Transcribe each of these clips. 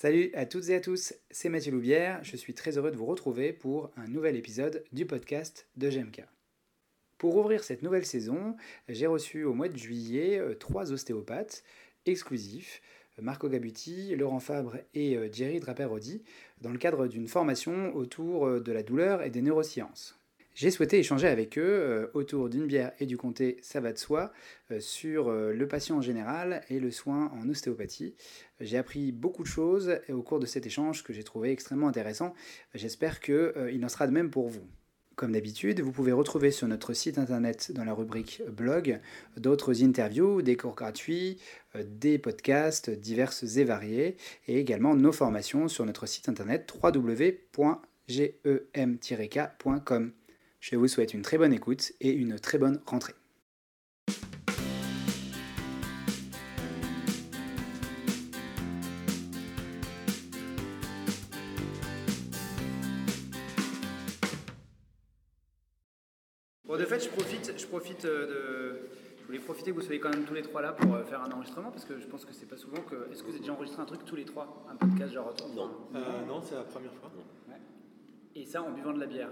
Salut à toutes et à tous, c'est Mathieu Loubière, je suis très heureux de vous retrouver pour un nouvel épisode du podcast de GMK. Pour ouvrir cette nouvelle saison, j'ai reçu au mois de juillet euh, trois ostéopathes exclusifs, Marco Gabuti, Laurent Fabre et euh, Jerry Draperodi, dans le cadre d'une formation autour euh, de la douleur et des neurosciences. J'ai souhaité échanger avec eux euh, autour d'une bière et du comté, ça va de soi, euh, sur euh, le patient en général et le soin en ostéopathie. J'ai appris beaucoup de choses au cours de cet échange que j'ai trouvé extrêmement intéressant. J'espère qu'il en sera de même pour vous. Comme d'habitude, vous pouvez retrouver sur notre site internet dans la rubrique blog d'autres interviews, des cours gratuits, des podcasts diverses et variés et également nos formations sur notre site internet www.gem-k.com. Je vous souhaite une très bonne écoute et une très bonne rentrée. Bon, de fait, je profite, je profite euh, de. Je voulais profiter que vous soyez quand même tous les trois là pour euh, faire un enregistrement parce que je pense que c'est pas souvent que. Est-ce que vous avez déjà enregistré un truc tous les trois? Un podcast genre Non. Euh, non, c'est la première fois. Ouais. Et ça en buvant de la bière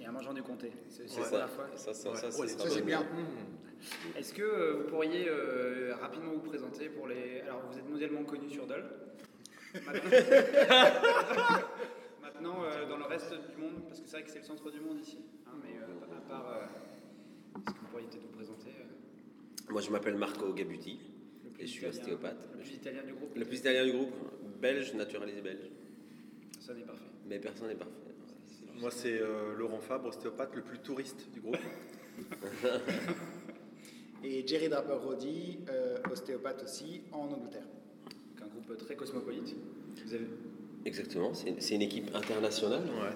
et en mangeant du comté. C'est la ça, première fois. ça, ça, ça, Ouais, c'est ça, bien. Mmh. Est-ce que euh, vous pourriez euh, rapidement vous présenter pour les. Alors, vous êtes mondialement connu sur Dole. Maintenant, Maintenant, euh, dans le reste du monde, parce que c'est vrai que c'est le centre du monde ici. hein, mais euh, à part. euh, Est-ce que vous pourriez peut-être vous présenter euh, Moi, je m'appelle Marco Gabuti et je suis italien- ostéopathe. Le plus italien du groupe Le plus italien du groupe, belge, naturalisé belge. Ça n'est parfait. Mais personne n'est parfait. Moi, c'est euh, Laurent Fabre, ostéopathe, le plus touriste du groupe. Et Jerry Draper Roddy, euh, ostéopathe aussi en Angleterre. Donc, un groupe très cosmopolite. Vous avez. Exactement, c'est une équipe internationale. Ouais.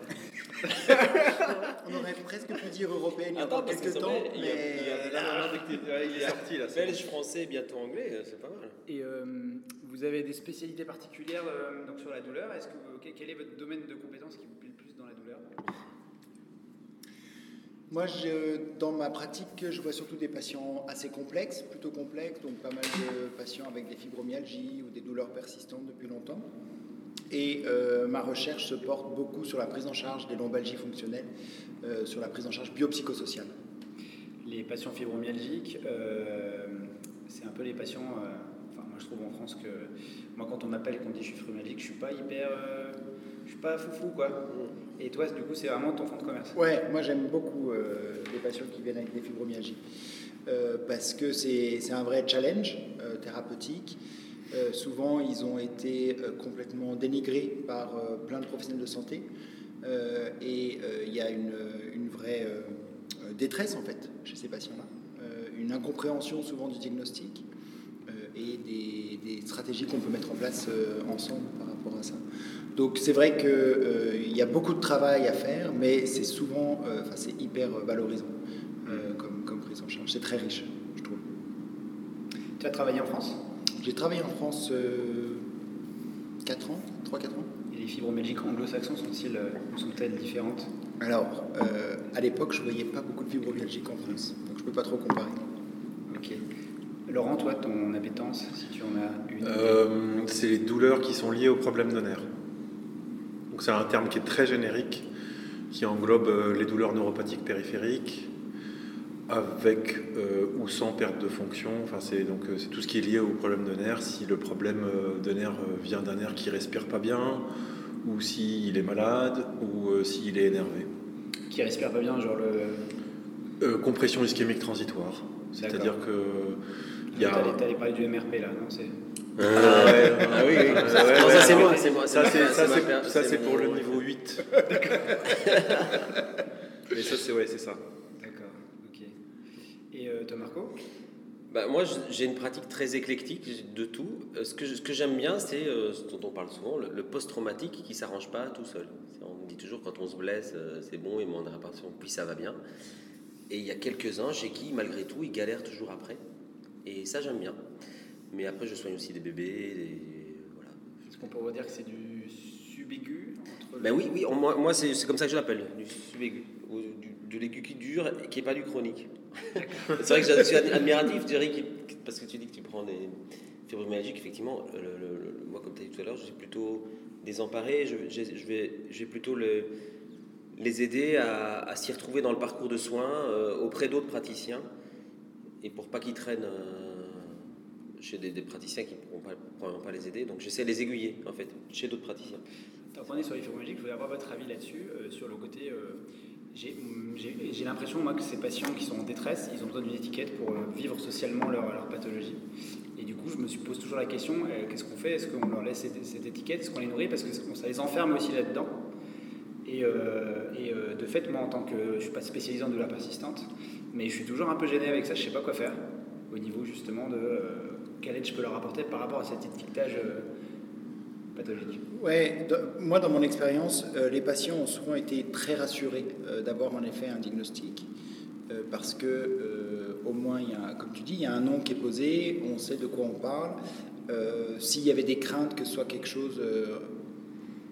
On aurait presque pu dire européenne il y a Attends, encore parce que quelques temps, vrai, il y a- mais il y a- Ouais, il est sorti là. Belge, français, bientôt anglais, euh, c'est pas mal. Et euh, vous avez des spécialités particulières euh, donc sur la douleur Est-ce que vous- quel- est votre domaine de compétence qui vous plaît le plus? Moi, je, dans ma pratique, je vois surtout des patients assez complexes, plutôt complexes, donc pas mal de patients avec des fibromyalgies ou des douleurs persistantes depuis longtemps. Et euh, ma recherche se porte beaucoup sur la prise en charge des lombalgies fonctionnelles, euh, sur la prise en charge biopsychosociale. Les patients fibromyalgiques, euh, c'est un peu les patients. euh, enfin, moi, je trouve en France que moi, quand on m'appelle et qu'on me dit je suis fibromyalgique, je suis pas hyper, euh, je suis pas foufou quoi. Et toi, du coup, c'est vraiment ton fonds de commerce? Ouais, moi j'aime beaucoup euh, les patients qui viennent avec des fibromyalgies euh, parce que c'est un vrai challenge euh, thérapeutique. Souvent, ils ont été complètement dénigrés par plein de professionnels de santé et il y a une, une vraie détresse en fait chez ces patients-là, une incompréhension souvent du diagnostic et des, des stratégies qu'on peut mettre en place ensemble par rapport à ça. Donc c'est vrai qu'il y a beaucoup de travail à faire, mais c'est souvent, euh, enfin c'est hyper valorisant euh, comme, comme prise en charge. C'est très riche, je trouve. Tu as travaillé en France? J'ai travaillé en France 4 ans, 3-4 ans. Et les fibromyalgiques anglo-saxons sont-ils, euh, sont-elles différentes? Alors, euh, à l'époque, je voyais pas beaucoup de fibromyalgiques en France, donc je peux pas trop comparer. Ok. Laurent, toi, ton appétence, si tu en as une? Euh, c'est les douleurs qui sont liées aux problèmes de nerfs. Donc c'est un terme qui est très générique, qui englobe euh, les douleurs neuropathiques périphériques, avec euh, ou sans perte de fonction. Enfin, c'est donc euh, c'est tout ce qui est lié au problème de nerfs. Si le problème de nerf vient d'un nerf qui respire pas bien, ou s'il est malade, ou euh, s'il est énervé. Qui respire pas bien, genre le. Euh, compression ischémique transitoire, c'est-à-dire que il y a T'allais parler du MRP là, non. Ah ouais, Ah oui, oui. Non, ça ouais, c'est ouais. moi, c'est moi. Ça, c'est, ça, ma c'est, per- ça, c'est pour le niveau 8. Mais ça, c'est, ouais, c'est ça. D'accord, ok. Et euh, toi, Marco? Bah, moi, j'ai une pratique très éclectique de tout. Euh, Ce que, ce que j'aime bien, c'est euh, ce dont on parle souvent, le, le post-traumatique qui s'arrange pas tout seul. On dit toujours quand on se blesse, c'est bon, m'ont une réparation, puis ça va bien. Et il y a quelques-uns chez qui, malgré tout, ils galèrent toujours après. Et ça, j'aime bien. Mais après, je soigne aussi des bébés, des, voilà. Est-ce qu'on pourrait dire que c'est du le- Ben oui, oui, on- moi, moi c'est c'est comme ça que je l'appelle, du du, de l'aigu qui dure et qui n'est pas du chronique. c'est vrai que je suis ad- admiratif, qui- parce que tu dis que tu prends des, fibromyalgique, effectivement, moi, comme tu as dit tout à l'heure, je suis plutôt désemparé. Je, je, je vais, je vais plutôt le, les aider à, s'y retrouver dans le parcours de soins euh, auprès d'autres praticiens. Et pour pas qu'ils traînent euh, chez des, praticiens qui ne pourront pas, les aider. Donc j'essaie de les aiguiller, en fait, chez d'autres praticiens. Tu sur les fibromyalgiques, je voudrais avoir votre avis là-dessus, sur le côté j'ai l'impression, moi, que ces patients qui sont en détresse, ils ont besoin d'une étiquette pour euh, vivre socialement leur, leur, pathologie. Et du coup, je me pose toujours la question euh, qu'est-ce qu'on fait? Est-ce qu'on leur laisse cette, étiquette? Est-ce qu'on les nourrit? Parce que ça les enferme aussi là-dedans. Et, euh, et de fait, moi, en tant que. Je ne suis pas spécialisé en douleur persistante, mais je suis toujours un peu gêné avec ça. Je ne sais pas quoi faire au niveau justement de quelle aide je peux leur apporter par rapport à cet étiquetage pathologique Ouais, moi dans mon expérience, euh, les patients ont souvent été très rassurés euh, d'avoir en effet un diagnostic, euh, parce que au moins, il y a, comme tu dis, il y a un nom qui est posé, on sait de quoi on parle. S'il y avait des craintes que ce soit quelque chose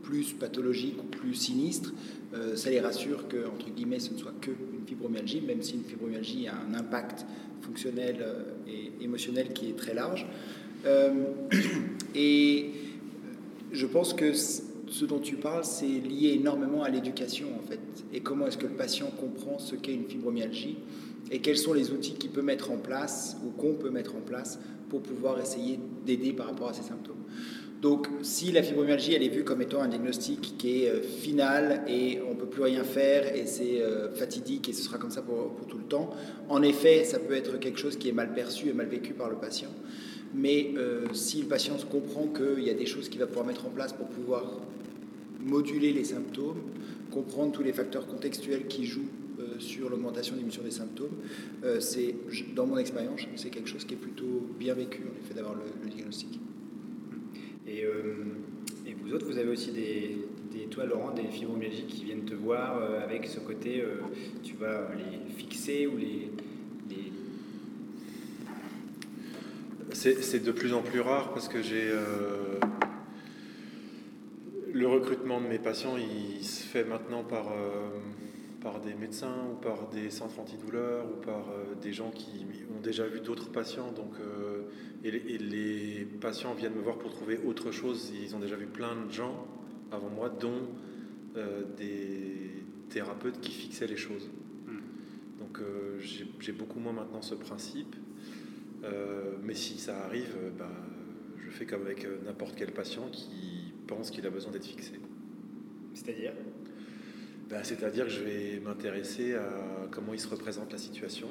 plus pathologique ou plus sinistre, ça les rassure que entre guillemets ce ne soit que fibromyalgie, même si une fibromyalgie a un impact fonctionnel et émotionnel qui est très large. et je pense que ce dont tu parles, c'est lié énormément à l'éducation, en fait. Et comment est-ce que le patient comprend ce qu'est une fibromyalgie et quels sont les outils qu'il peut mettre en place ou qu'on peut mettre en place pour pouvoir essayer d'aider par rapport à ces symptômes. Donc, si la fibromyalgie, elle est vue comme étant un diagnostic qui est euh, final et on ne peut plus rien faire et c'est euh, fatidique et ce sera comme ça pour, tout le temps, en effet, ça peut être quelque chose qui est mal perçu et mal vécu par le patient. Mais euh, si le patient comprend qu'il y a des choses qu'il va pouvoir mettre en place pour pouvoir moduler les symptômes, comprendre tous les facteurs contextuels qui jouent sur l'augmentation d'émission des symptômes, c'est, dans mon expérience, c'est quelque chose qui est plutôt bien vécu, en effet, d'avoir le, diagnostic. Et, et, vous autres, vous avez aussi des, des, Laurent, des fibromyalgiques qui viennent te voir avec ce côté, tu vas les fixer ou les, C'est de plus en plus rare parce que j'ai. Euh, le recrutement de mes patients, il se fait maintenant par, euh, par des médecins ou par des centres antidouleurs ou par euh, des gens qui ont déjà vu d'autres patients. Donc, et les, patients viennent me voir pour trouver autre chose. Ils ont déjà vu plein de gens avant moi, dont des thérapeutes qui fixaient les choses. Hmm. Donc j'ai beaucoup moins maintenant ce principe. Euh, mais si ça arrive, euh, bah, je fais comme avec euh, n'importe quel patient qui pense qu'il a besoin d'être fixé. C'est-à-dire? Bah, C'est-à-dire que je vais m'intéresser à comment il se représente la situation.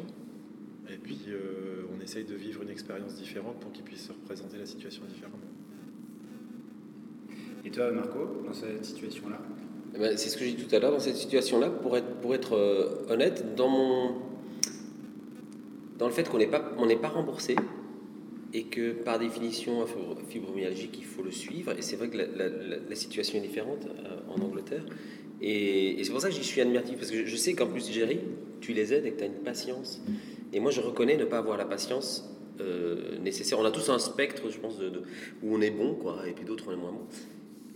Et puis, on essaye de vivre une expérience différente pour qu'il puisse se représenter la situation différemment. Et toi, Marco, dans cette situation-là eh ben, C'est ce que j'ai dit tout à l'heure. Dans cette situation-là, pour être, pour être honnête, dans mon, dans le fait qu'on n'est pas, on pas remboursé et que par définition, fibromyalgique, il faut le suivre. Et c'est vrai que la, situation est différente euh, en Angleterre. Et, c'est pour ça que j'y suis admiratif, parce que je, sais qu'en plus, Jerry, tu les aides et que tu as une patience. Et moi, je reconnais ne pas avoir la patience euh, nécessaire. On a tous un spectre, je pense, de, où on est bon, quoi, et puis d'autres, on est moins bon.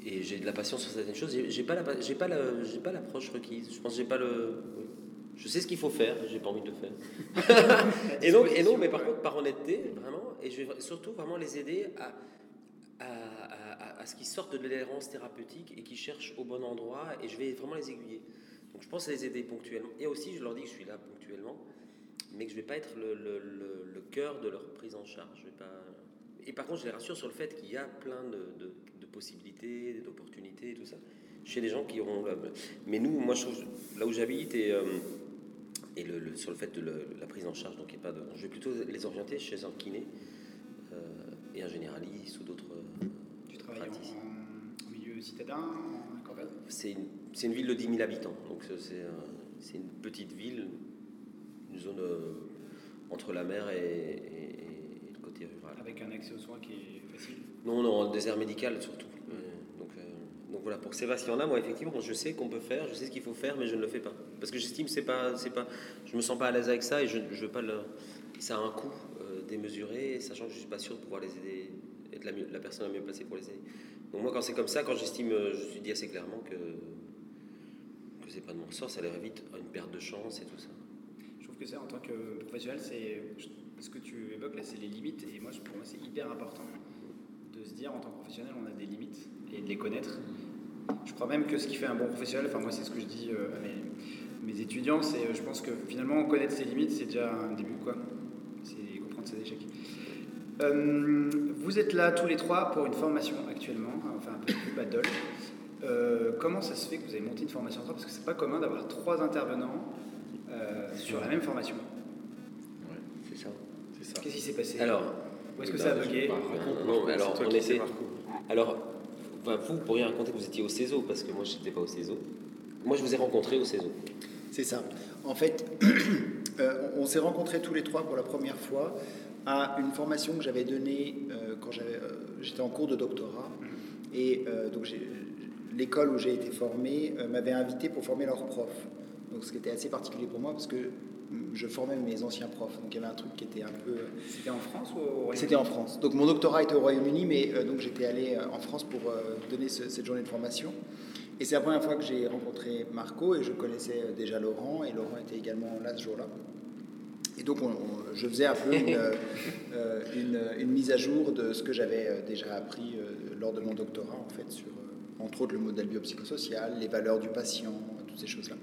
Et j'ai de la patience sur certaines choses. J'ai pas j'ai pas pas l'approche requise. Je pense j'ai pas le, je sais ce qu'il faut faire, j'ai pas envie de le faire. et, donc, et non, mais par contre, par honnêteté, vraiment, et je vais surtout vraiment les aider à, à, à, ce qu'ils sortent de l'adhérence thérapeutique et qu'ils cherchent au bon endroit, et je vais vraiment les aiguiller. Donc je pense à les aider ponctuellement. Et aussi, je leur dis que je suis là ponctuellement, mais que je ne vais pas être le, le, le, cœur de leur prise en charge. Je vais pas... Et par contre, je les rassure sur le fait qu'il y a plein de, de, de possibilités, d'opportunités et tout ça chez les gens qui auront. Mais nous, moi, je trouve, là où j'habite et. Euh, et le, sur le fait de la prise en charge. Donc, il pas de, je vais plutôt les orienter chez un kiné euh, et un généraliste ou d'autres. Tu travailles en, milieu citadin, en C'est une, une, ville de 10 000 habitants. Donc, c'est une petite ville, une zone euh, entre la mer et, le côté rural. Avec un accès aux soins qui est facile Non, non, désert médical surtout. Donc voilà, pour Sébastien-là, moi effectivement, je sais qu'on peut faire, je sais ce qu'il faut faire, mais je ne le fais pas. Parce que j'estime c'est pas, c'est pas, je me sens pas à l'aise avec ça et je, je veux pas le. Ça a un coût euh, démesuré, sachant que je suis pas sûr de pouvoir les aider, être la, la personne la mieux placée pour les aider. Donc moi, quand c'est comme ça, quand j'estime, euh, je suis dit assez clairement que que c'est pas de mon sort, ça leur évite une perte de chance et tout ça. Que ça, en tant que professionnel, c'est ce que tu évoques là, c'est les limites. Et moi, pour moi, c'est hyper important de se dire en tant que professionnel, on a des limites et de les connaître. Je crois même que ce qui fait un bon professionnel, enfin moi c'est ce que je dis euh, à mes, mes étudiants, c'est euh, je pense que finalement connaître ses limites, c'est déjà un début quoi. C'est comprendre ses échecs. Euh, vous êtes là tous les trois pour une formation actuellement, enfin un peu plus Badol. Euh, comment ça se fait que vous avez monté une formation en trois? Parce que c'est pas commun d'avoir trois intervenants euh, sur la même formation. Ouais, c'est ça. C'est ça. Qu'est-ce qui s'est passé Alors, Où est-ce que bah, ça a je- bugué non, alors, on était-. Alors, enfin, vous pourriez raconter que vous étiez au CESO, parce que moi, je n'étais pas au CESO. Moi, je vous ai rencontré au CESO. C'est ça. En fait, euh, on s'est rencontrés tous les trois pour la première fois à une formation que j'avais donnée euh, quand j'avais, euh, j'étais en cours de doctorat. Et euh, donc j'ai- l'école où j'ai été formé euh, m'avait invité pour former leurs profs. Donc ce qui était assez particulier pour moi parce que je formais mes anciens profs. Donc il y avait un truc qui était un peu... C'était en France ou au Royaume-Uni? C'était en France. Donc mon doctorat était au Royaume-Uni, mais euh, donc j'étais allé euh, en France pour euh, donner ce- cette journée de formation. Et c'est la première fois que j'ai rencontré Marco et je connaissais euh, déjà Laurent et Laurent était également là ce jour-là. Et donc on- on- je faisais un peu une, euh, euh, une- une mise à jour de ce que j'avais euh, déjà appris euh, lors de mon doctorat en fait sur euh, entre autres le modèle biopsychosocial, les valeurs du patient, toutes ces choses-là.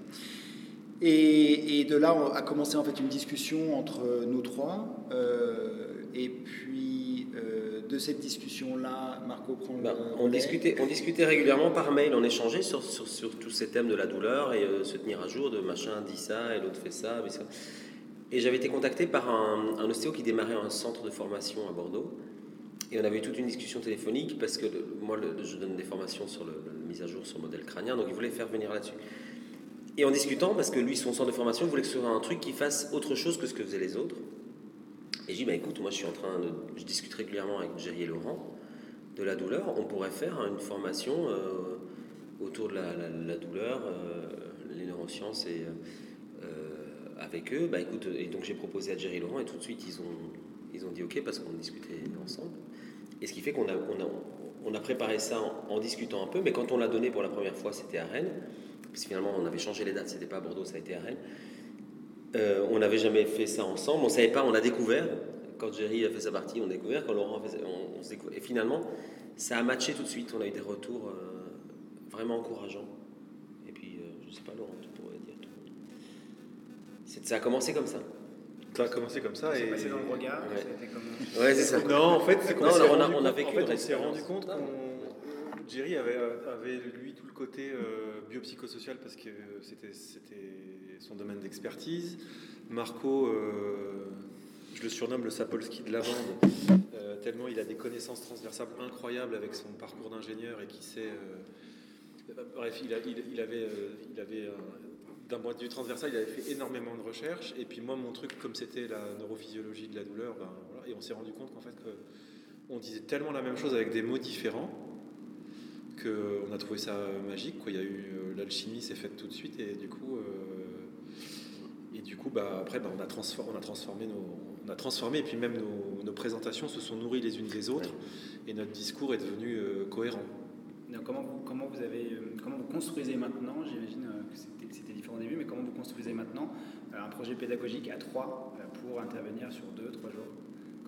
Et, et de là on a commencé en fait une discussion entre nous trois. euh, et puis euh, de cette discussion-là, Marco prend le on, discutait, on discutait régulièrement par mail, on échangeait sur, sur, sur tous ces thèmes de la douleur et euh, se tenir à jour de machin dit ça et l'autre fait ça. mais ça. Et j'avais été contacté par un, un ostéo qui démarrait un centre de formation à Bordeaux. Et on avait eu toute une discussion téléphonique parce que le- moi, le- je donne des formations sur le, la mise à jour sur le modèle crânien, donc il voulait faire venir là-dessus. Et en discutant, parce que lui, son centre de formation, voulait que ce soit un truc qui fasse autre chose que ce que faisaient les autres. Et j'ai dit, bah, écoute, moi je suis en train de. Je discute régulièrement avec Jerry et Laurent de la douleur. On pourrait faire une formation euh, autour de la, douleur, euh, les neurosciences et. euh, avec eux, bah écoute, et donc j'ai proposé à Jerry et Laurent et tout de suite ils ont, ils ont dit ok parce qu'on discutait ensemble. Et ce qui fait qu'on a, on a, on a préparé ça en, en discutant un peu, mais quand on l'a donné pour la première fois, c'était à Rennes, parce que finalement on avait changé les dates, c'était pas à Bordeaux, ça a été à Rennes. Euh, on n'avait jamais fait ça ensemble, on savait pas, on a découvert. Quand Jerry a fait sa partie, on a découvert. Quand Laurent a fait sa- on, on se découvre. Et finalement, ça a matché tout de suite. On a eu des retours euh, vraiment encourageants. Et puis, euh, je sais pas, Laurent, tu pourrais dire. C'est- Ça a commencé comme ça. Ça a commencé comme ça. C'est Et... passé dans le regard Ouais. ça a été comme- Ouais, c'est ça. Non, en fait, c'est s'est on a- rendu on a compte- vécu en fait, on s'est rendu compte qu'on Jerry avait, lui tout le côté euh, biopsychosocial parce que c'était son domaine d'expertise. Marco, euh, je le surnomme le Sapolsky de la bande, euh, tellement il a des connaissances transversales incroyables avec son parcours d'ingénieur et qui sait. bref, il, avait, d'un point de vue transversal, il avait fait énormément de recherches. Et puis moi, mon truc, comme c'était la neurophysiologie de la douleur, ben, et on s'est rendu compte qu'en fait, on disait tellement la même chose avec des mots différents qu'on a trouvé ça magique. Quoi. Il y a eu euh, l'alchimie s'est faite tout de suite et du coup, euh, et du coup, bah, après, bah, on a transformé, on a transformé nos, on a transformé et puis même nos, nos présentations se sont nourries les unes des autres et notre discours est devenu euh, cohérent. Donc, comment, vous, comment, vous avez, comment vous construisez maintenant J'imagine que c'était- différent au début, mais comment vous construisez maintenant un projet pédagogique à trois pour intervenir sur deux, trois jours?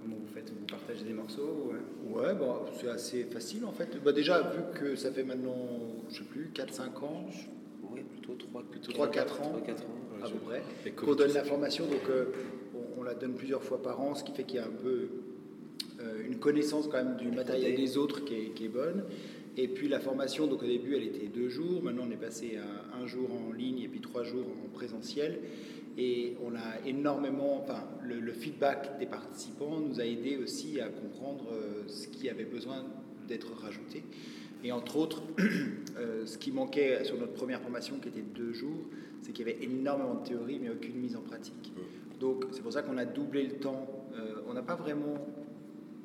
Comment vous faites Vous partagez des morceaux ou, euh, Ouais, bah, c'est assez facile en fait. Bah, déjà, vu que ça fait maintenant, je sais plus, 4-5 ans Oui, plutôt 3 plutôt 3-4 ans. 3-4 ans. à peu près, qu'on donne la formation, donc euh, on, on la donne plusieurs fois par an, ce qui fait qu'il y a un peu euh, une connaissance quand même du matériel des autres qui est, qui est bonne. Et puis la formation, donc au début elle était deux jours, maintenant on est passé à un jour en ligne et puis trois jours en présentiel. Et on a énormément, enfin le, le feedback des participants nous a aidé aussi à comprendre euh, ce qui avait besoin d'être rajouté. Et entre autres, euh, ce qui manquait sur notre première formation qui était de deux jours, c'est qu'il y avait énormément de théorie mais aucune mise en pratique. Donc c'est pour ça qu'on a doublé le temps. Euh, on n'a pas vraiment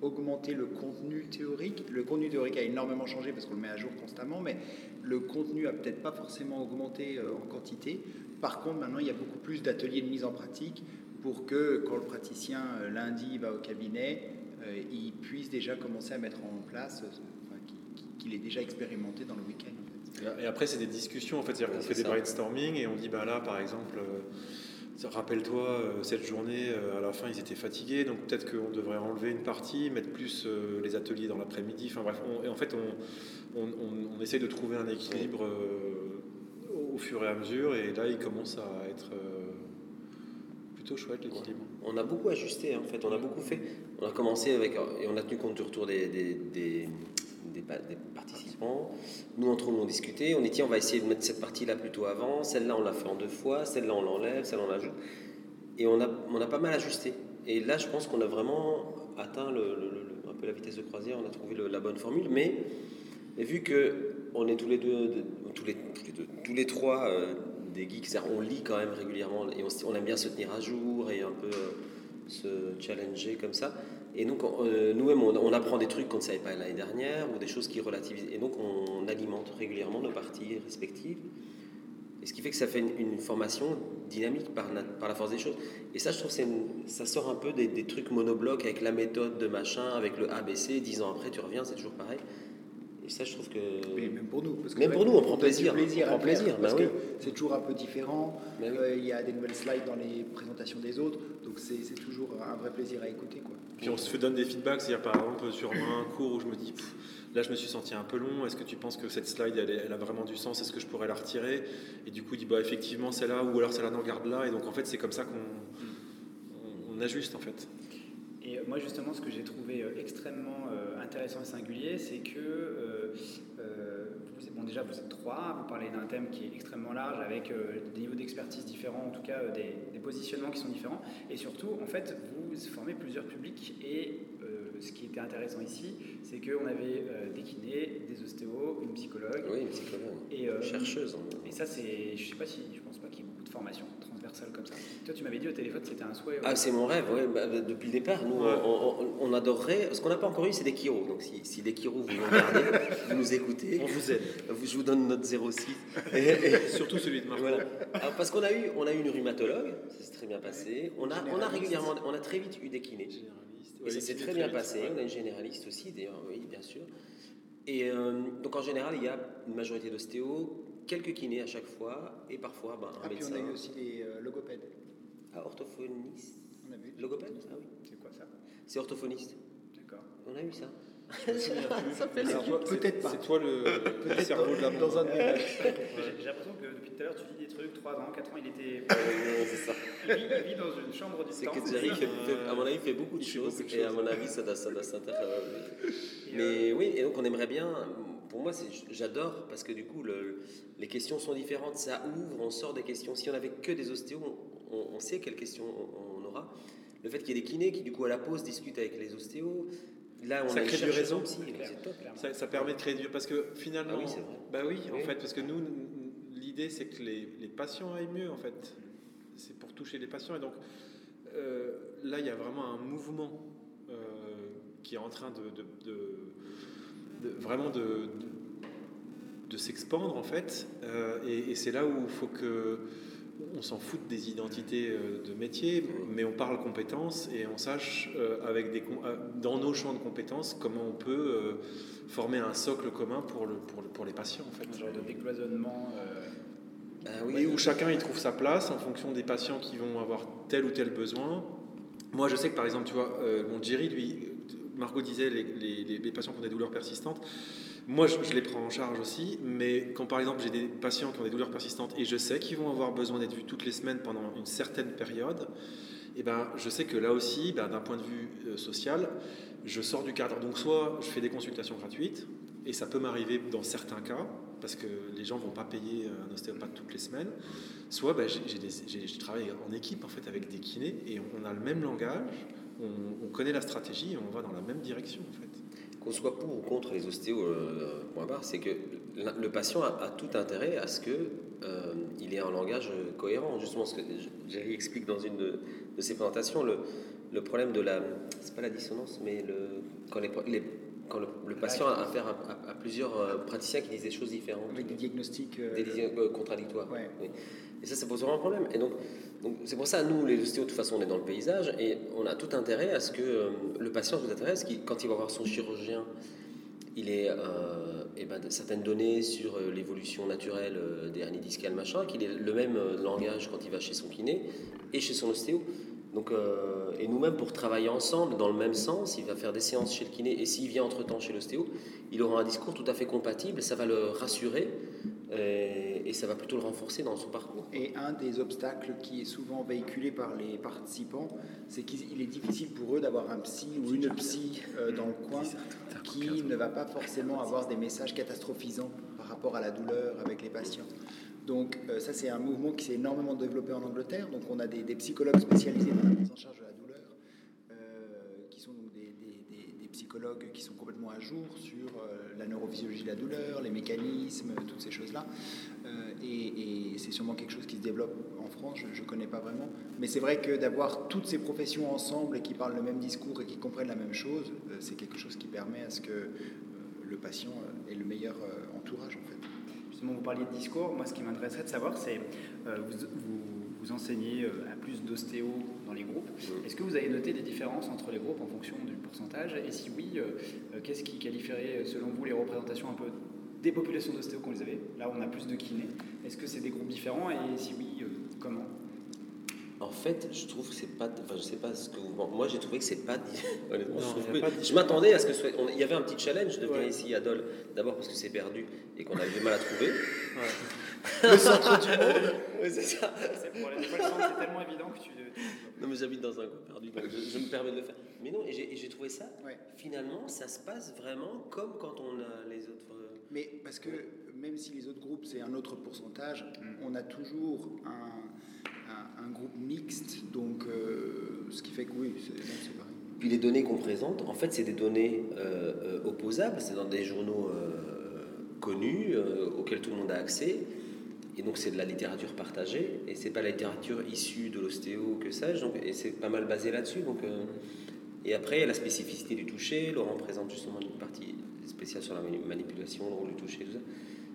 augmenté le contenu théorique. Le contenu théorique a énormément changé parce qu'on le met à jour constamment, mais le contenu a peut-être pas forcément augmenté euh, en quantité. Par contre, maintenant, il y a beaucoup plus d'ateliers de mise en pratique pour que quand le praticien euh, lundi va au cabinet, euh, il puisse déjà commencer à mettre en place, enfin, qu'il- ait déjà expérimenté dans le week-end. en fait. Et après, c'est des discussions, en fait, c'est-à-dire qu'on fait des brainstorming et on dit, bah là, par exemple, euh, Rappelle-toi, euh, cette journée, euh, à la fin, ils étaient fatigués, donc peut-être qu'on devrait enlever une partie, mettre plus euh, les ateliers dans l'après-midi. Enfin bref, on- et en fait, on, on, essaye de trouver un équilibre au fur et à mesure, et là, il commence à être plutôt chouette l'équilibre. On a beaucoup ajusté, hein, en fait, on a beaucoup fait. On a commencé avec, et on a tenu compte du retour des, des pa- des participants. Nous, entre nous, on discutait. On dit, tiens, on va essayer de mettre cette partie-là plutôt avant. Celle-là, on l'a fait en deux fois. Celle-là, on l'enlève. Celle-là, on l'ajoute. Et on a, on a pas mal ajusté. Et là, je pense qu'on a vraiment atteint le, un peu la vitesse de croisière. On a trouvé la bonne formule. Mais, vu que on est tous les deux, de- tous les, tous les trois euh, des geeks, on lit quand même régulièrement et on aime bien se tenir à jour et un peu euh, se challenger comme ça. Et donc, on- euh, nous-mêmes, on, apprend des trucs qu'on ne savait pas l'année dernière ou des choses qui relativisent. Et donc, on, alimente régulièrement nos parties respectives. Et ce qui fait que ça fait une, formation dynamique par, la force des choses. Et ça, je trouve, ça sort un peu des, des trucs monoblocs avec la méthode de machin, avec le ABC. Dix ans après, tu reviens, c'est toujours pareil. Et ça, je trouve que. Mais même pour nous. Parce que Même c'est pour nous, on prend plaisir, plaisir on prend plaisir, Parce bah que oui. c'est toujours un peu différent. Bah oui. Euh, Il y a des nouvelles slides dans les présentations des autres. Donc c'est c'est toujours un vrai plaisir à écouter. Quoi. Puis on se fait donne des feedbacks, c'est-à-dire par exemple sur un cours où je me dis, Pff, là je me suis senti un peu long, est-ce que tu penses que cette slide elle, a vraiment du sens, est-ce que je pourrais la retirer? Et du coup, il dit, bah effectivement celle-là, ou alors celle-là, non, garde-la. Et donc en fait, c'est comme ça qu'on on- on ajuste en fait. Et moi, justement, ce que j'ai trouvé euh, extrêmement euh, intéressant et singulier, c'est que, euh, bon, déjà, vous êtes trois, vous parlez d'un thème qui est extrêmement large, avec euh, des niveaux d'expertise différents, en tout cas euh, des, des positionnements qui sont différents, et surtout, en fait, vous formez plusieurs publics, et euh, ce qui était intéressant ici, c'est qu'on avait des kinés, des ostéos, une psychologue, Oui, une psychologue. et, Chercheuse. hein. et ça, c'est, je sais pas si, je pense pas qu'il y ait beaucoup de formations comme ça. Toi, tu m'avais dit au téléphone, c'était un souhait. Ah, c'est mon rêve, bah, bah, depuis le départ. Nous, Ouais. on, on- on adorerait. Ce qu'on n'a pas encore eu, c'est des Kiro. Donc, si, si des Kiro, vous nous regardez, vous nous écoutez, On vous aide. je vous donne notre 06. Et- et- Surtout celui de Marco. voilà. Alors, parce qu'on a eu, on a eu une rhumatologue, ça s'est très bien passé. On a, on a régulièrement, on a très vite eu des kinés. Généraliste. Et Ouais, ça s'est très bien passé. ouais. On a une généraliste aussi, d'ailleurs, oui, bien sûr. Et euh, donc, en général, il y a une majorité d'ostéos, quelques kinés à chaque fois, et parfois ben, un Ah, puis médecin. on a eu aussi les euh, logopèdes. Ah, orthophoniste. On a vu. Logopède? Ah oui. C'est quoi ça? C'est orthophoniste. D'accord. On a eu ça. Ça fait Alors, peut-être pas. C'est toi le, le cerveau de la dans un. J'ai l'impression que depuis tout à l'heure, tu dis des trucs, 3 ans, 4 ans, il était. c'est ça. Il vit, il vit dans une chambre du C'est temps. que Jerry, fait, fait- à mon avis, fait beaucoup de choses. beaucoup de et à mon avis, ça doit. Et, Mais oui, et donc on aimerait bien. Pour moi, j'adore parce que du coup, le- les questions sont différentes. Ça ouvre, on sort des questions. Si on avait que des ostéos, on, on sait quelles questions on, on aura. Le fait qu'il y ait des kinés qui, du coup, à la pause, discutent avec les ostéos. Là, on Ça a crée du réseau. top. Ça, ça permet de créer du. Parce que finalement. Ah oui, c'est vrai. Bah oui, en fait, parce que nous, l'idée, c'est que les, les patients aillent mieux, en fait. C'est pour toucher les patients. Et donc, euh, là, il y a vraiment un mouvement euh, qui est en train de. de- de- de- vraiment de. de- de s'expandre en fait Euh, et, et c'est là où il faut que on s'en fout des identités euh, de métier mais on parle compétences et on sache euh, avec des dans nos champs de compétences comment on peut euh, former un socle commun pour, le, pour, le- pour les patients en fait. Un genre de décloisonnement. Oui, où chacun y trouve sa place en fonction des patients qui vont avoir tel ou tel besoin. Moi, je sais que par exemple, tu vois, mon Jerry, lui, Margot disait les, les- patients qui ont des douleurs persistantes. Moi, je, les prends en charge aussi, mais quand par exemple j'ai des patients qui ont des douleurs persistantes et je sais qu'ils vont avoir besoin d'être vus toutes les semaines pendant une certaine période, et ben, je sais que là aussi, ben, d'un point de vue euh, social, je sors du cadre. Donc, soit je fais des consultations gratuites, et ça peut m'arriver dans certains cas, parce que les gens vont pas payer un ostéopathe toutes les semaines. Soit ben, je travaille en équipe en fait avec des kinés et on a le même langage, on, on connaît la stratégie et on va dans la même direction en fait. Qu'on soit pour ou contre les ostéos, euh, point barre, c'est que le patient a, a tout intérêt à ce que euh, il ait un langage euh, cohérent. Justement, ce que Jerry explique dans une de, de ses présentations, le, le problème de la, c'est pas la dissonance, mais le, quand, les, les- quand le, le patient a affaire à, à- à plusieurs euh, praticiens qui disent des choses différentes, Avec des diagnostics. euh, des diagnostics, euh, contradictoires. Ouais. Oui. Et ça, ça pose vraiment un problème. Et donc, c'est pour ça, nous, les ostéos, de toute façon, on est dans le paysage et on a tout intérêt à ce que euh, le patient, ce qu'il, quand il va voir son chirurgien il est euh, eh ben, certaines données sur euh, l'évolution naturelle euh, des hernies discales, machin, qu'il ait le même langage quand il va chez son kiné et chez son ostéo. Donc, et nous-mêmes, pour travailler ensemble dans le même sens, il va faire des séances chez le kiné et s'il vient entre-temps chez l'ostéo, il aura un discours tout à fait compatible, ça va le rassurer et, et ça va plutôt le renforcer dans son parcours. Et un des obstacles qui est souvent véhiculé par les participants, c'est qu'il est difficile pour eux d'avoir un psy ou une psy euh, dans le coin qui ne va pas forcément avoir des messages catastrophisants par rapport à la douleur avec les patients. Donc euh, ça, c'est un mouvement qui s'est énormément développé en Angleterre. Donc on a des, des psychologues spécialisés dans la prise en charge de la douleur, euh, qui sont donc des, des- des- des psychologues qui sont complètement à jour sur euh, la neurophysiologie de la douleur, les mécanismes, toutes ces choses-là. Et et c'est sûrement quelque chose qui se développe en France, je ne connais pas vraiment. Mais c'est vrai que d'avoir toutes ces professions ensemble et qui parlent le même discours et qui comprennent la même chose, euh, c'est quelque chose qui permet à ce que euh, le patient euh, ait le meilleur euh, entourage en fait. Justement, vous parliez de discours. Moi, ce qui m'intéresserait de savoir, c'est euh, vous, vous, vous enseignez euh, à plus d'ostéo dans les groupes. Est-ce que vous avez noté des différences entre les groupes en fonction du pourcentage? Et si oui, qu'est-ce qui qualifierait, selon vous, les représentations un peu des populations d'ostéo qu'on les avait? Là, on a plus de kinés. Est-ce que c'est des groupes différents Et si oui, euh, comment? En fait, je trouve que c'est pas. Enfin, je sais pas ce que vous. Moi, j'ai trouvé que c'est pas. Honnêtement, je, Non, a pas de- je m'attendais à ce que ce soit. on- Il y avait un petit challenge de venir Ouais. ici à Dole. D'abord parce que c'est perdu et qu'on avait du mal à trouver. Le centre du monde Oui, c'est ça. C'est pour les tellement évident que tu. Non, mais j'habite dans un coin perdu, donc je, je me permets de le faire. Mais non, et j'ai trouvé ça. Ouais. Finalement, ça se passe vraiment comme quand on a les autres. euh, Mais parce que même si les autres groupes c'est un autre pourcentage, on a toujours un, un- un groupe mixte, donc euh, ce qui fait que oui, c'est pareil. Puis les données qu'on présente, en fait, c'est des données euh, euh, opposables, c'est dans des journaux euh, connus euh, auxquels tout le monde a accès. Et donc c'est de la littérature partagée, et c'est pas la littérature issue de l'ostéo que sais-je, donc- et c'est pas mal basé là-dessus. Donc, euh, et après, il y a la spécificité du toucher. Laurent présente justement une partie spéciale sur la mani- manipulation, le rôle du toucher, tout ça.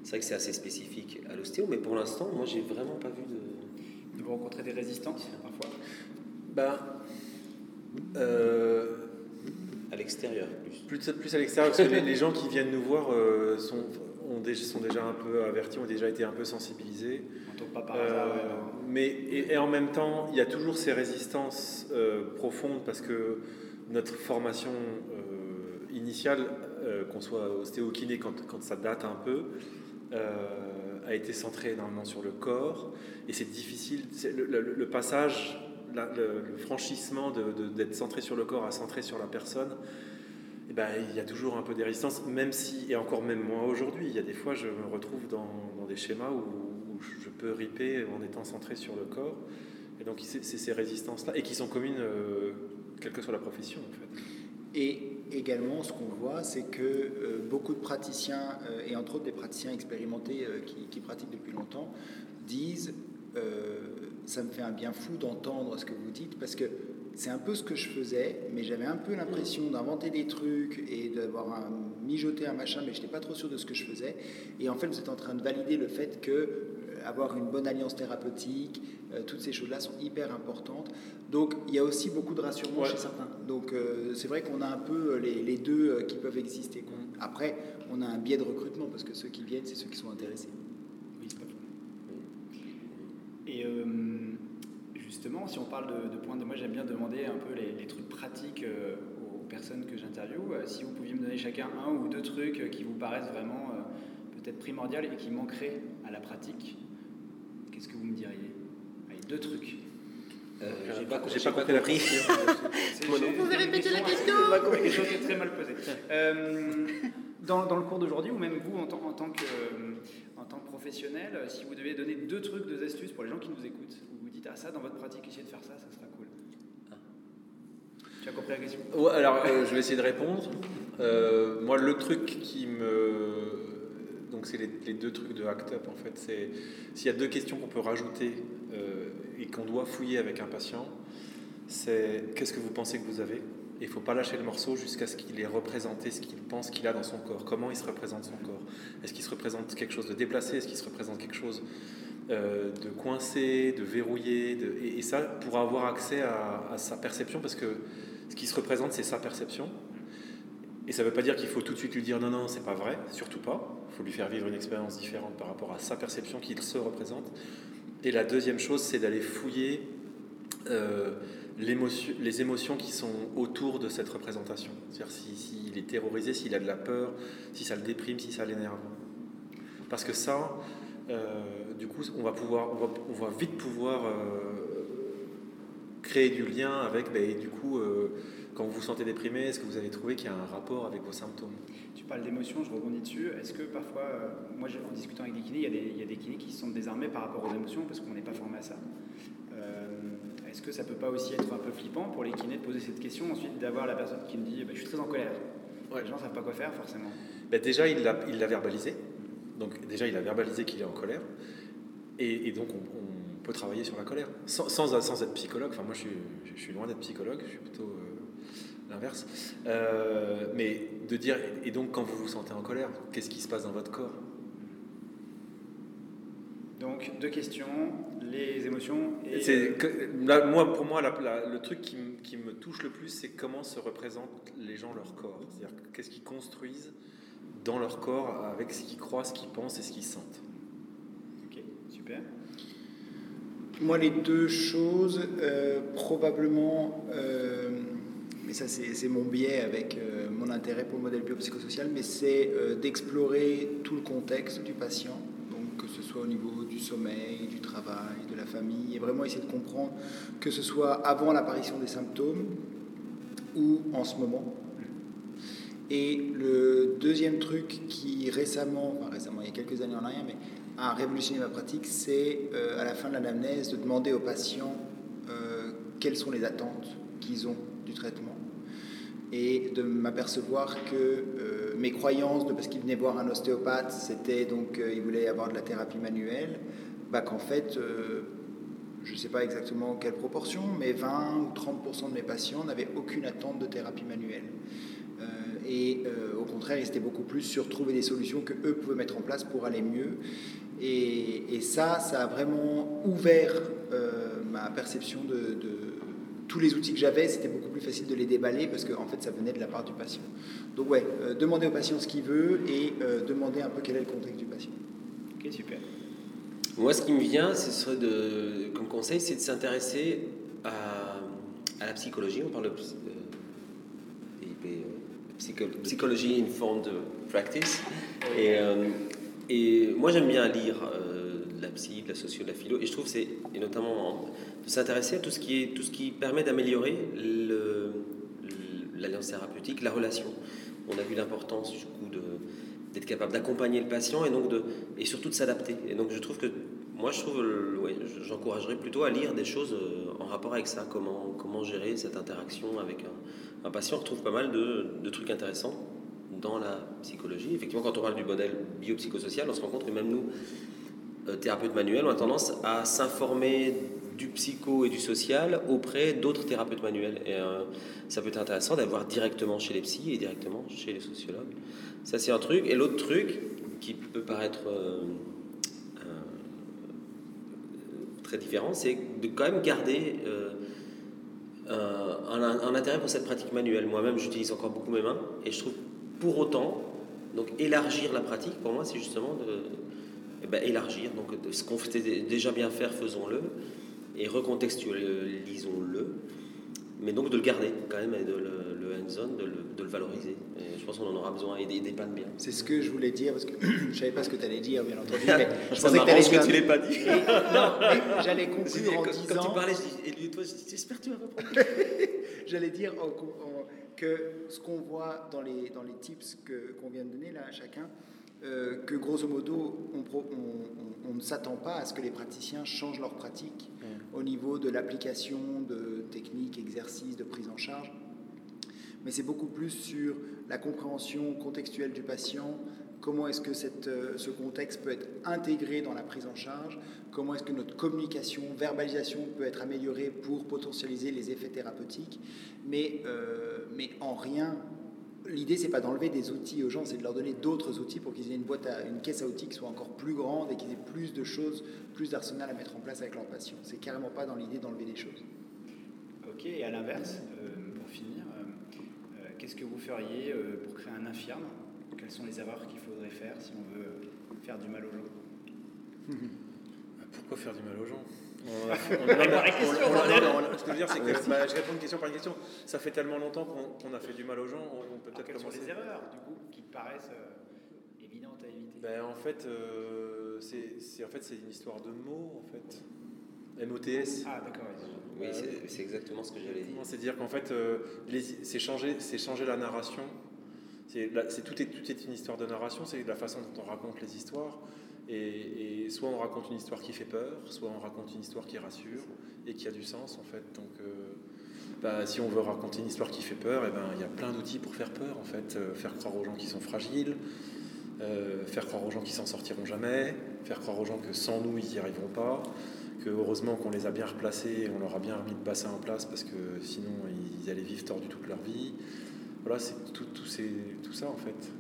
C'est vrai que c'est assez spécifique à l'ostéo, mais pour l'instant, moi, j'ai vraiment pas vu de. Vous rencontrez des résistances parfois Ben, euh, à l'extérieur plus. plus, plus à l'extérieur, parce que les, les gens qui viennent nous voir euh, sont, ont déjà, sont déjà un peu avertis, ont déjà été un peu sensibilisés. On tombe pas par Euh, ouais, mais et, et en même temps, il y a toujours ces résistances euh, profondes parce que notre formation euh, initiale, euh, qu'on soit ostéo kiné quand, quand ça date un peu, euh, a été centrée énormément sur le corps et c'est difficile. Le, passage, le, franchissement d'être centré sur le corps à centré sur la personne. eh ben, il y a toujours un peu des résistances, même si, et encore même moi aujourd'hui, il y a des fois je me retrouve dans, dans des schémas où, je peux riper en étant centré sur le corps. Et donc c'est c'est ces résistances-là, et qui sont communes, euh, quelle que soit la profession en fait. Et également, ce qu'on voit, c'est que euh, beaucoup de praticiens, euh, et entre autres des praticiens expérimentés euh, qui, qui pratiquent depuis longtemps, disent Ça me fait un bien fou d'entendre ce que vous dites, parce que c'est un peu ce que je faisais, mais j'avais un peu l'impression d'inventer des trucs et d'avoir un, mijoté un machin, mais je n'étais pas trop sûr de ce que je faisais. Et en fait, vous êtes en train de valider le fait que avoir une bonne alliance thérapeutique, euh, toutes ces choses-là sont hyper importantes. Donc, il y a aussi beaucoup de rassurement Ouais. chez certains. Donc, euh, c'est vrai qu'on a un peu euh, les, les deux euh, qui peuvent exister. quoi. Après, on a un biais de recrutement parce que ceux qui viennent, c'est ceux qui sont intéressés. Oui, c'est pas faux. Et euh, justement, si on parle de, de points de. Moi, j'aime bien demander un peu les, les trucs pratiques euh, aux personnes que j'interviewe. Euh, si vous pouviez me donner chacun un ou deux trucs euh, qui vous paraissent vraiment euh, peut-être primordiaux et qui manqueraient à la pratique, qu'est-ce que vous me diriez? Allez, deux trucs. Euh, j'ai pas, j'ai pas compris Vous une répéter la question, pas quelque chose qui est très mal posé. Euh, dans, dans le cours d'aujourd'hui, ou même vous en tant, en tant que, euh, en tant que professionnel, euh, si vous deviez donner deux trucs, deux astuces pour les gens qui nous écoutent, où vous dites ah ça dans votre pratique, essayez de faire ça, ça sera cool. Tu as compris la question? Ouais, alors, euh, je vais essayer de répondre. Euh, moi, le truc qui me. C'est les, deux trucs de Act Up, en fait. S'il y a deux questions qu'on peut rajouter euh, et qu'on doit fouiller avec un patient, c'est qu'est-ce que vous pensez que vous avez? Il ne faut pas lâcher le morceau jusqu'à ce qu'il ait représenté ce qu'il pense qu'il a dans son corps. Comment il se représente son corps? Est-ce qu'il se représente quelque chose de déplacé? Est-ce qu'il se représente quelque chose euh, de coincé, de verrouillé et ça, pour avoir accès à, à sa perception, parce que ce qui se représente, c'est sa perception. Et ça ne veut pas dire qu'il faut tout de suite lui dire non, non, c'est pas vrai, surtout pas. Il faut lui faire vivre une expérience différente par rapport à sa perception qu'il se représente. Et la deuxième chose, c'est d'aller fouiller euh, les émotions qui sont autour de cette représentation. C'est-à-dire s'il est terrorisé, s'il a de la peur, si ça le déprime, si ça l'énerve. Parce que ça, euh, du coup, on va, pouvoir, on va, vite pouvoir euh, créer du lien avec, ben, du coup, quand vous vous sentez déprimé, est-ce que vous avez trouvé qu'il y a un rapport avec vos symptômes? Parles d'émotion, je rebondis dessus. Est-ce que parfois, euh, moi en discutant avec des kinés, il y, a des, il y, a des kinés qui se sentent désarmés par rapport aux émotions parce qu'on n'est pas formé à ça euh, Est-ce que ça peut pas aussi être un peu flippant pour les kinés de poser cette question, ensuite d'avoir la personne qui me dit bah, Je suis très en colère Les gens ne savent pas quoi faire forcément. Ben déjà, il l'a il verbalisé. Donc déjà, il a verbalisé qu'il est en colère. Et, donc, on, peut travailler sur la colère. Sans, sans, être psychologue, enfin moi je suis, je suis loin d'être psychologue, je suis plutôt... Euh, l'inverse. Euh, mais de dire, et donc quand vous vous sentez en colère, qu'est-ce qui se passe dans votre corps? Donc deux questions, les émotions. Et... Euh, moi, pour moi, le truc qui, qui, me touche le plus, c'est comment se représentent les gens leur corps. C'est-à-dire qu'est-ce qu'ils construisent dans leur corps avec ce qu'ils croient, ce qu'ils pensent et ce qu'ils sentent. Ok, super. Moi, les deux choses, euh, probablement mais ça c'est mon biais avec euh, mon intérêt pour le modèle biopsychosocial, mais c'est euh, d'explorer tout le contexte du patient, donc que ce soit au niveau du sommeil, du travail, de la famille, et vraiment essayer de comprendre que ce soit avant l'apparition des symptômes ou en ce moment. Et le deuxième truc qui récemment, enfin récemment, il y a quelques années en arrière, mais a révolutionné ma pratique, c'est euh, à la fin de l'anamnèse de demander aux patients quelles sont les attentes qu'ils ont du traitement et de m'apercevoir que euh, mes croyances de parce qu'il venait voir un ostéopathe, c'était donc euh, il voulait avoir de la thérapie manuelle, bah, qu'en fait, euh, je ne sais pas exactement quelle proportion, mais 20 ou 30% de mes patients n'avaient aucune attente de thérapie manuelle. et au contraire, ils étaient beaucoup plus sur trouver des solutions que eux pouvaient mettre en place pour aller mieux. Et, et ça, ça a vraiment ouvert ma perception de tous les outils que j'avais, c'était beaucoup plus facile de les déballer parce qu'en en fait, ça venait de la part du patient. Donc, ouais, euh, demander au patient ce qu'il veut et euh, demander un peu quel est le contexte du patient. Ok, super. Moi, ce qui me vient, ce serait de, comme conseil, c'est de s'intéresser à, à, la psychologie. On parle de, euh, psychologie informed practice. Et, et moi, j'aime bien lire de la psy, de la socio, de la philo. Et je trouve c'est, et notamment de s'intéresser à tout ce qui, est, tout ce qui permet d'améliorer l'alliance thérapeutique, la relation. On a vu l'importance du coup d'être capable d'accompagner le patient et donc de et surtout de s'adapter. Et donc je trouve que moi je trouve ouais, j'encouragerais plutôt à lire des choses euh, en rapport avec ça, comment comment gérer cette interaction avec un, patient. On retrouve pas mal de, de, trucs intéressants dans la psychologie. Effectivement, quand on parle du modèle biopsychosocial, on se rend compte que même nous, thérapeutes manuels, on a tendance à s'informer du psycho et du social auprès d'autres thérapeutes manuels. Et euh, ça peut être intéressant d'avoir directement chez les psys et directement chez les sociologues. Ça, c'est un truc. Et l'autre truc qui peut paraître euh, euh, très différent, c'est de quand même garder un, intérêt pour cette pratique manuelle. Moi-même, j'utilise encore beaucoup mes mains et je trouve pour autant, donc élargir la pratique, pour moi, c'est justement de. Eh ben, élargir. Donc, ce qu'on fait déjà bien faire, faisons-le et recontextualisons-le, mais donc de le garder quand même, et de le, le hands-on, de, de le, valoriser. Et je pense qu'on en aura besoin et des, des bien. C'est ce que je voulais dire, parce que je ne savais pas ce que tu allais dire, bien entendu, mais je pensais que tu allais que tu l'aies pas dit. non, j'allais conclure en quand, disant... Quand tu parlais, je dis, et toi, j'espère que tu vas reprendre. j'allais dire que ce qu'on voit dans les, dans les tips qu'on vient de donner là à chacun, euh, que grosso modo, on, ne s'attend pas à ce que les praticiens changent leur pratique au niveau de l'application de techniques, exercices, de prise en charge. Mais c'est beaucoup plus sur la compréhension contextuelle du patient, comment est-ce que cette, euh, ce contexte peut être intégré dans la prise en charge, comment est-ce que notre communication, verbalisation peut être améliorée pour potentialiser les effets thérapeutiques, mais, euh, mais en rien L'idée, c'est pas d'enlever des outils aux gens, c'est de leur donner d'autres outils pour qu'ils aient une boîte, à, une caisse à outils qui soit encore plus grande et qu'ils aient plus de choses, plus d'arsenal à mettre en place avec leurs patients. C'est carrément pas dans l'idée d'enlever des choses. Ok, et à l'inverse, euh, pour finir, euh, qu'est-ce que vous feriez pour créer un infirme? Quelles sont les erreurs qu'il faudrait faire si on veut faire du mal aux gens? Pourquoi faire du mal aux gens? Ce que je veux dire, c'est que bah, je réponds une question par une question. Ça fait tellement longtemps qu'on a fait du mal aux gens, on, peut peut-être commencer. des erreurs, du coup, qui paraissent euh, évidentes à éviter ben, En fait, euh, c'est en fait, une histoire de mots, en fait. MOTS. Ah, d'accord. Oui, c'est exactement ce que j'allais dire. C'est-à-dire qu'en fait, euh, c'est changer, changer la narration. C'est tout, est, tout est une histoire de narration, c'est la façon dont on raconte les histoires. Et, soit on raconte une histoire qui fait peur, soit on raconte une histoire qui rassure et qui a du sens en fait. Donc, euh, bah, si on veut raconter une histoire qui fait peur, et eh ben il y a plein d'outils pour faire peur en fait. Euh, faire croire aux gens qui sont fragiles, euh, faire croire aux gens qui s'en sortiront jamais, faire croire aux gens que sans nous ils n'y arriveront pas, que heureusement qu'on les a bien replacés, on leur a bien remis le bassin en place parce que sinon ils allaient vivre tordus toute leur vie. Voilà, c'est tout, tout, tout ça en fait.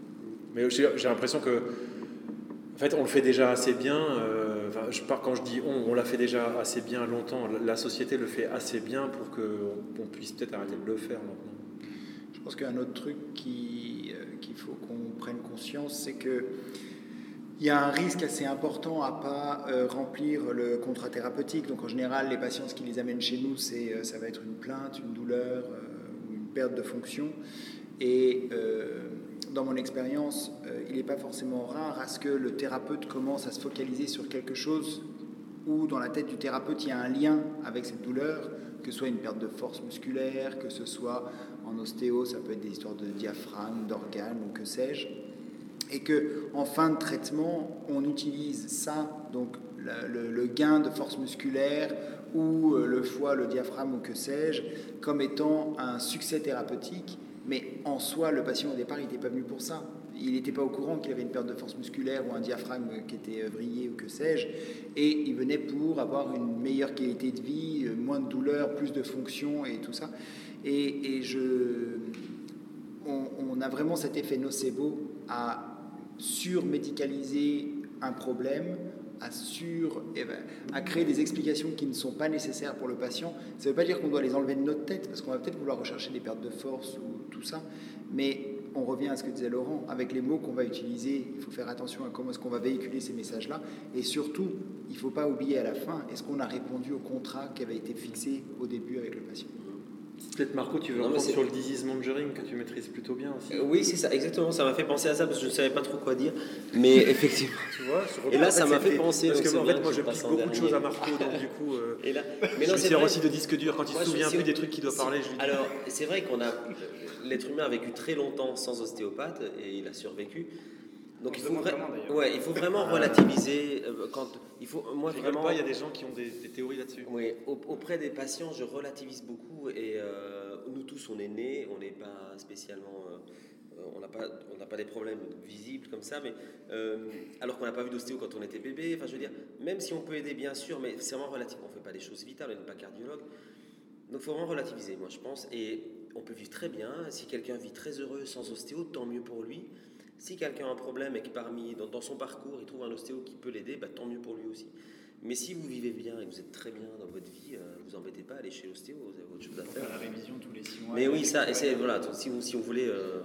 Mais j'ai l'impression que en fait, on le fait déjà assez bien. Euh, je pars quand je dis on, on l'a fait déjà assez bien longtemps. La société le fait assez bien pour qu'on puisse peut-être arrêter de le faire maintenant. Je pense qu'un autre truc euh, qu'il faut qu'on prenne conscience, c'est que il y a un risque assez important à pas euh, remplir le contrat thérapeutique. Donc en général, les patients, ce qui les amène chez nous, c'est ça va être une plainte, une douleur ou une perte de fonction. Et dans mon expérience, euh, il n'est pas forcément rare à ce que le thérapeute commence à se focaliser sur quelque chose où dans la tête du thérapeute il y a un lien avec cette douleur, que ce soit une perte de force musculaire, que ce soit en ostéo, ça peut être des histoires de diaphragme, d'organes ou que sais-je, et que en fin de traitement on utilise ça, donc le, gain de force musculaire ou euh, le foie, le diaphragme ou que sais-je, comme étant un succès thérapeutique mais en soi, le patient au départ, il n'était pas venu pour ça. Il n'était pas au courant qu'il avait une perte de force musculaire ou un diaphragme qui était euh, vrillé ou que sais-je. Et il venait pour avoir une meilleure qualité de vie, euh, moins de douleur, plus de fonction et tout ça. Et, je, on, a vraiment cet effet nocebo à surmédicaliser un problème à, eh ben, à créer des explications qui ne sont pas nécessaires pour le patient. Ça ne veut pas dire qu'on doit les enlever de notre tête, parce qu'on va peut-être vouloir rechercher des pertes de force ou tout ça, mais on revient à ce que disait Laurent, avec les mots qu'on va utiliser, il faut faire attention à comment est-ce qu'on va véhiculer ces messages-là, et surtout, il ne faut pas oublier à la fin, est-ce qu'on a répondu au contrat qui avait été fixé au début avec le patient? Peut-être Marco, tu veux reprendre sur le disease monitoring que tu maîtrises plutôt bien aussi. Euh, oui, c'est ça, exactement. Ça m'a fait penser à ça parce que je ne savais pas trop quoi dire. Mais effectivement. tu vois, et là, ça m'a fait penser. Parce que en fait, moi, je pique beaucoup de choses à Marco, donc du coup, euh, et là, mais non, je me aussi de disques durs. Quand il se souvient plus des trucs qu'il doit parler, je lui dis. Alors, c'est vrai qu'on a. L'être humain a vécu très longtemps sans ostéopathe et il a survécu. Donc il faut, ouais, il faut vraiment relativiser. Euh, quand il faut, moi vraiment. Pas, il y a des gens qui ont des, théories là-dessus. Oui, auprès des patients, je relativise beaucoup et euh, nous tous, on est nés, on n'est pas spécialement, euh, on n'a pas, on n'a pas des problèmes visibles comme ça, mais alors qu'on n'a pas vu d'ostéo quand on était bébé. Enfin, je veux dire, même si on peut aider bien sûr, mais c'est vraiment relatif. On fait pas des choses vitales, on n'est pas cardiologue. Donc il faut vraiment relativiser, moi je pense, et on peut vivre très bien. Si quelqu'un vit très heureux sans ostéo, tant mieux pour lui. Si quelqu'un a un problème et que parmi, dans, son parcours, il trouve un ostéo qui peut l'aider, bah, tant mieux pour lui aussi. Mais si vous vivez bien et que vous êtes très bien dans votre vie, euh, vous embêtez pas à aller chez l'ostéo, vous avez autre chose à faire. faire la révision tous les six mois. Mais oui, ça, et c'est, voilà, si vous, si vous voulez. Euh,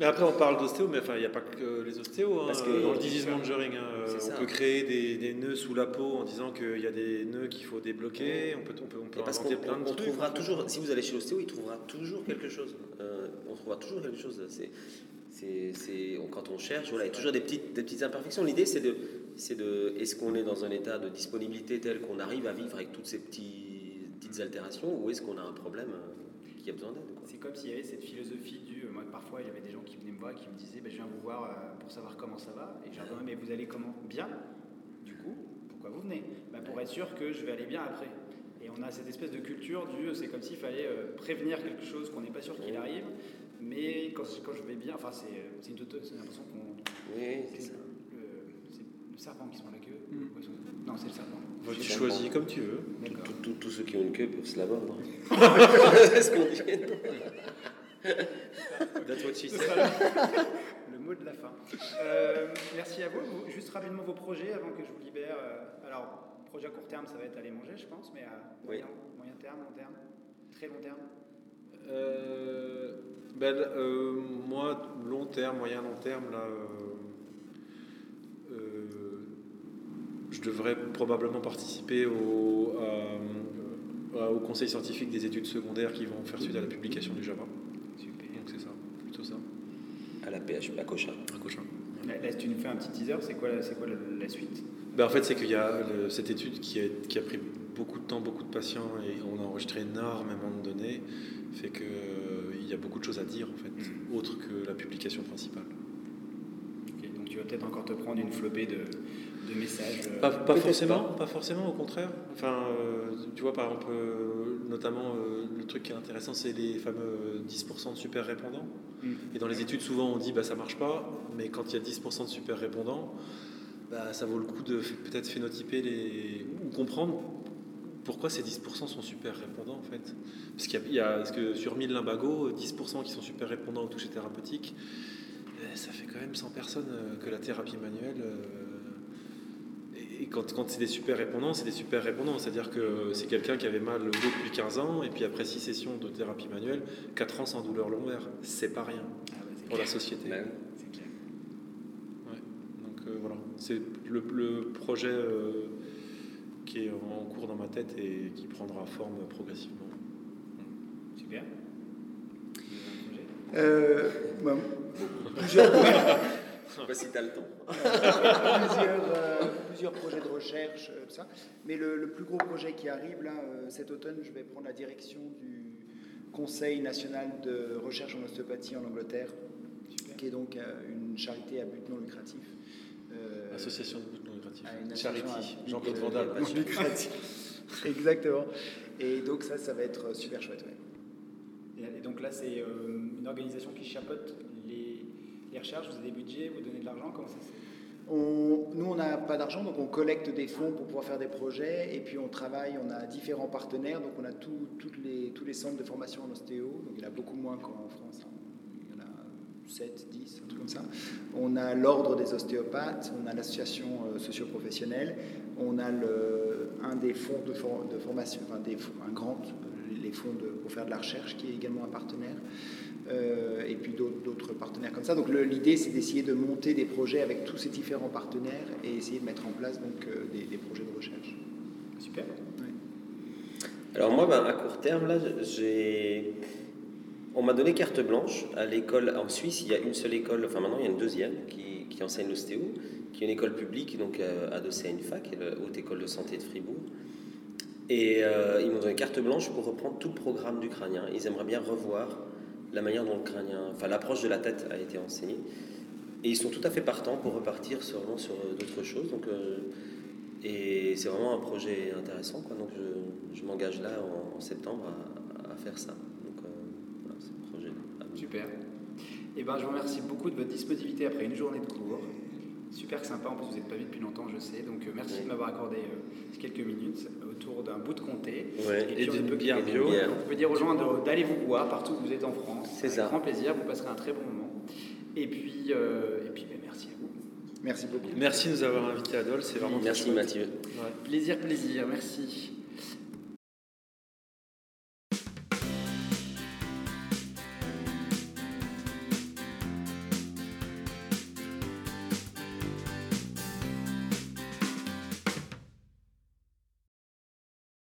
mais après, on parle d'ostéo, mais enfin, il n'y a pas que les ostéos. Hein. Parce que, dans le disease monitoring, hein, on peut créer des, des, nœuds sous la peau en disant qu'il y a des nœuds qu'il faut débloquer. On peut, on peut, on peut parce inventer plein de on Trouvera toujours, si vous allez chez l'ostéo, il trouvera toujours quelque chose. Euh, on trouvera toujours quelque chose. C'est, c'est, quand on cherche, voilà, il y a toujours des petites, des petites imperfections. L'idée, c'est de, c'est de, est-ce qu'on est dans un état de disponibilité tel qu'on arrive à vivre avec toutes ces petits, petites altérations, ou est-ce qu'on a un problème euh, qui a besoin d'aide C'est comme s'il y avait cette philosophie du, euh, moi parfois il y avait des gens qui venaient me voir et qui me disaient, ben, je viens vous voir euh, pour savoir comment ça va, et je leur mais vous allez comment? Bien. Du coup, pourquoi vous venez? Ben, Pour être sûr que je vais aller bien après. Et on a cette espèce de culture du, c'est comme s'il fallait prévenir quelque chose qu'on n'est pas sûr qu'il arrive. Mais quand, quand, je vais bien, enfin, c'est une, une l'impression qu'on. Oui, c'est ça. Le serpent qui sont la queue. Mm. Non, c'est le serpent. tu choisis comme tu veux. Tous ceux qui ont une queue peuvent se la vendre. c'est ce qu'on dit. That's what she Le mot de la fin. Euh, merci à vous. Juste rapidement vos projets avant que je vous libère. Euh, alors, projet à court terme, ça va être aller manger, je pense, mais à moyen, moyen terme, long terme, très long terme Euh, ben, euh, moi, long terme, moyen long terme, là, euh, je devrais probablement participer au, à- à- au conseil scientifique des études secondaires qui vont faire suite à la publication du Java. Super. Donc c'est ça, plutôt ça. À la PHP, à Cochin. Un cochin. Là, tu nous fais un petit teaser, c'est quoi, quoi la, la suite? Ben, en fait, c'est qu'il y a le- cette étude qui a, qui a pris beaucoup de temps, beaucoup de patients, et on a enregistré énormément de données, fait qu'il y a beaucoup de choses à dire, en fait, autre que la publication principale. Ok, Donc tu vas peut-être encore te prendre une flopée de, de messages. euh, Pas, forcément, pas forcément, au contraire. Enfin, euh, tu vois, par exemple, euh, notamment, euh, le truc qui est intéressant, c'est les fameux 10% de super répondants. Mm. Et dans les études, souvent, on dit, bah, ça marche pas, mais quand il y a 10% de super répondants, bah, ça vaut le coup de peut-être phénotyper les... ou comprendre pourquoi ces 10% sont super répondants, en fait? Parce qu'il y a, il y a- parce que sur 1000 limbagos, 10% qui sont super répondants aux touches thérapeutiques, euh, ça fait quand même 100 personnes euh, que la thérapie manuelle... euh, et quand, quand c'est des super répondants, c'est des super répondants. C'est-à-dire que c'est quelqu'un qui avait mal au dos depuis 15 ans, et puis après 6 sessions de thérapie manuelle, 4 ans sans douleur lombaire. C'est pas rien Ah pour la clair. société. Bah, C'est clair. Ouais. Donc euh, voilà, c'est le, le projet euh, qui est en cours dans ma tête et qui prendra forme progressivement. Super. Euh, bah, plusieurs, Je sais pas si tu as le temps. plusieurs, euh, plusieurs projets de recherche, euh, tout ça. Mais le, le plus gros projet qui arrive là, euh, cet automne, je vais prendre la direction du Conseil national de recherche en ostéopathie en Angleterre, qui est donc euh, une charité à but non lucratif. Euh, Association de but non lucratif. À une Charity, association à but, Jean-Claude euh, Vandal. non lucratif. Exactement. Et donc ça, ça va être super chouette. ouais. Et, donc là, c'est euh, une organisation qui chapeaute les, les recherches, vous avez des budgets, vous donnez de l'argent, comment ça se fait? On- nous, on n'a pas d'argent, donc on collecte des fonds pour pouvoir faire des projets. Et puis on travaille, on a différents partenaires. Donc on a tout- toutes les, tous les centres de formation en ostéo. Donc il y en a beaucoup moins qu'en France. hein. Il y en a 7, 10, un truc comme ça. On a l'ordre des ostéopathes, on a l'association euh, socio-professionnelle, on a le, un des fonds de, for- de formation, enfin des, fonds- un grand, les fonds de- pour faire de la recherche, qui est également un partenaire. Euh, et puis d'autres partenaires comme ça. Donc l'idée, c'est d'essayer de monter des projets avec tous ces différents partenaires et essayer de mettre en place donc euh, des, des projets de recherche. Super. Alors moi, ben, à court terme, là, j'ai... On m'a donné carte blanche à l'école en Suisse. Il y a une seule école, enfin maintenant il y a une deuxième qui, enseigne l'ostéo, qui est une école publique, donc euh, adossée à une fac, la Haute École de Santé de Fribourg. Et euh, ils m'ont donné carte blanche pour reprendre tout le programme du crânien. Ils aimeraient bien revoir la manière dont le enfin l'approche de la tête a été enseignée. Et ils sont tout à fait partants pour repartir sur, euh, d'autres choses. Donc, et c'est vraiment un projet intéressant. Donc je, m'engage là en, septembre à faire ça. Super. Et ben, je vous remercie beaucoup de votre disponibilité après une journée de cours. Super sympa, en plus vous n'êtes pas vu depuis longtemps, je sais. Donc euh, merci de m'avoir accordé euh, quelques minutes autour d'un bout de comté. Ouais. Et d'une bière bio. bière. On peut dire aux gens d'aller vous voir partout où vous êtes en France. C'est ça. grand plaisir, vous passerez un très bon moment. Et puis, euh, et puis ben, merci à vous. Merci beaucoup. Merci de nous avoir invités à Dole, c'est vraiment Merci. Mathieu. Ouais. Plaisir, plaisir, merci.